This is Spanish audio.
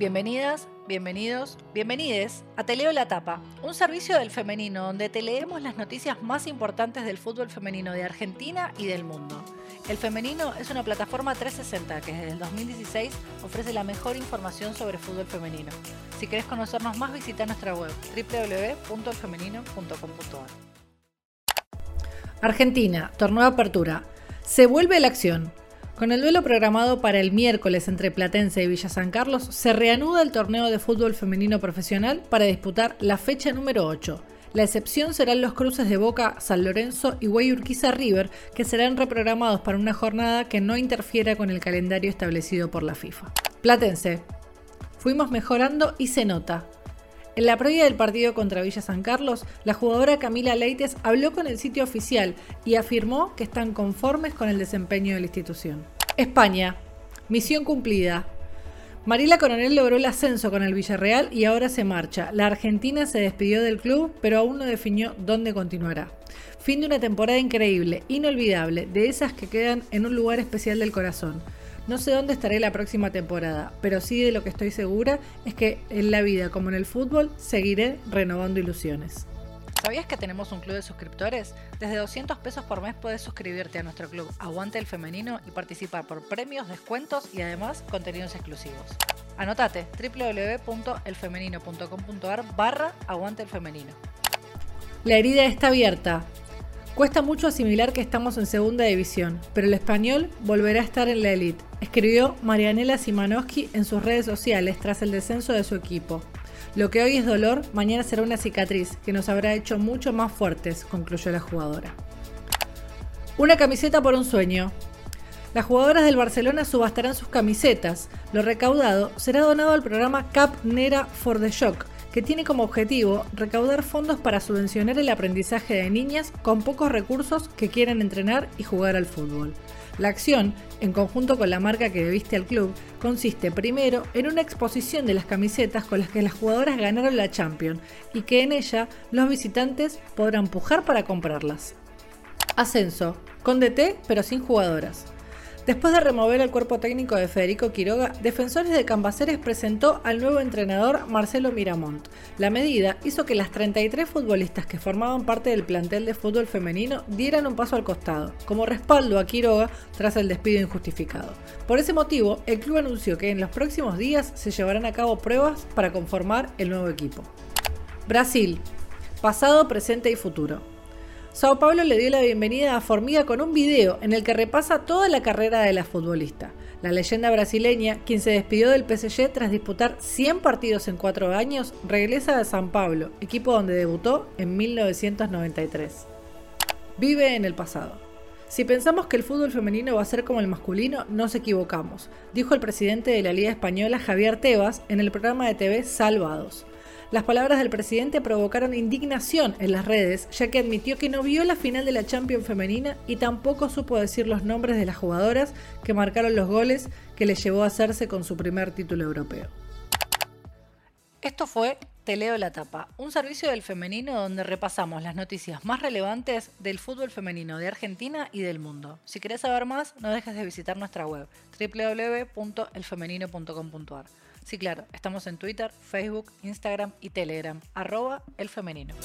Bienvenidas, bienvenidos, bienvenides a Te Leo la Tapa, un servicio del femenino donde te leemos las noticias más importantes del fútbol femenino de Argentina y del mundo. El Femenino es una plataforma 360 que desde el 2016 ofrece la mejor información sobre fútbol femenino. Si querés conocernos más, visita nuestra web www.elfemenino.com.ar. Argentina, torneo de apertura. Se vuelve la acción. Con el duelo programado para el miércoles entre Platense y Villa San Carlos, se reanuda el torneo de fútbol femenino profesional para disputar la fecha número 8. La excepción serán los cruces de Boca, San Lorenzo y Guayurquiza River, que serán reprogramados para una jornada que no interfiera con el calendario establecido por la FIFA. Platense. Fuimos mejorando y se nota. En la previa del partido contra Villa San Carlos, la jugadora Camila Leites habló con el sitio oficial y afirmó que están conformes con el desempeño de la institución. España. Misión cumplida. Marila Coronel logró el ascenso con el Villarreal y ahora se marcha. La Argentina se despidió del club, pero aún no definió dónde continuará. Fin de una temporada increíble, inolvidable, de esas que quedan en un lugar especial del corazón. No sé dónde estaré la próxima temporada, pero sí de lo que estoy segura es que en la vida como en el fútbol seguiré renovando ilusiones. ¿Sabías que tenemos un club de suscriptores? Desde 200 pesos por mes puedes suscribirte a nuestro club Aguante el Femenino y participar por premios, descuentos y además contenidos exclusivos. Anotate www.elfemenino.com.ar barra Aguante el Femenino. La herida está abierta. Cuesta mucho asimilar que estamos en segunda división, pero el español volverá a estar en la elite, escribió Marianela Simanowski en sus redes sociales tras el descenso de su equipo. Lo que hoy es dolor, mañana será una cicatriz que nos habrá hecho mucho más fuertes, concluyó la jugadora. Una camiseta por un sueño. Las jugadoras del Barcelona subastarán sus camisetas. Lo recaudado será donado al programa Cap Nera for the Shock, que tiene como objetivo recaudar fondos para subvencionar el aprendizaje de niñas con pocos recursos que quieran entrenar y jugar al fútbol. La acción, en conjunto con la marca que viste al club, consiste primero en una exposición de las camisetas con las que las jugadoras ganaron la Champions y que en ella los visitantes podrán pujar para comprarlas. Ascenso, con DT pero sin jugadoras. Después de remover el cuerpo técnico de Federico Quiroga, Defensores de Cambaceres presentó al nuevo entrenador Marcelo Miramont. La medida hizo que las 33 futbolistas que formaban parte del plantel de fútbol femenino dieran un paso al costado, como respaldo a Quiroga tras el despido injustificado. Por ese motivo, el club anunció que en los próximos días se llevarán a cabo pruebas para conformar el nuevo equipo. Brasil. Pasado, presente y futuro. Sao Paulo le dio la bienvenida a Formiga con un video en el que repasa toda la carrera de la futbolista. La leyenda brasileña, quien se despidió del PSG tras disputar 100 partidos en 4 años, regresa a San Pablo, equipo donde debutó en 1993. Vive en el pasado. Si pensamos que el fútbol femenino va a ser como el masculino, nos equivocamos, dijo el presidente de la Liga Española Javier Tebas en el programa de TV Salvados. Las palabras del presidente provocaron indignación en las redes, ya que admitió que no vio la final de la Champions femenina y tampoco supo decir los nombres de las jugadoras que marcaron los goles que le llevó a hacerse con su primer título europeo. Esto fue Te leo la tapa, un servicio del femenino donde repasamos las noticias más relevantes del fútbol femenino de Argentina y del mundo. Si querés saber más, no dejes de visitar nuestra web www.elfemenino.com.ar. Sí, claro, estamos en Twitter, Facebook, Instagram y Telegram, arroba el femenino.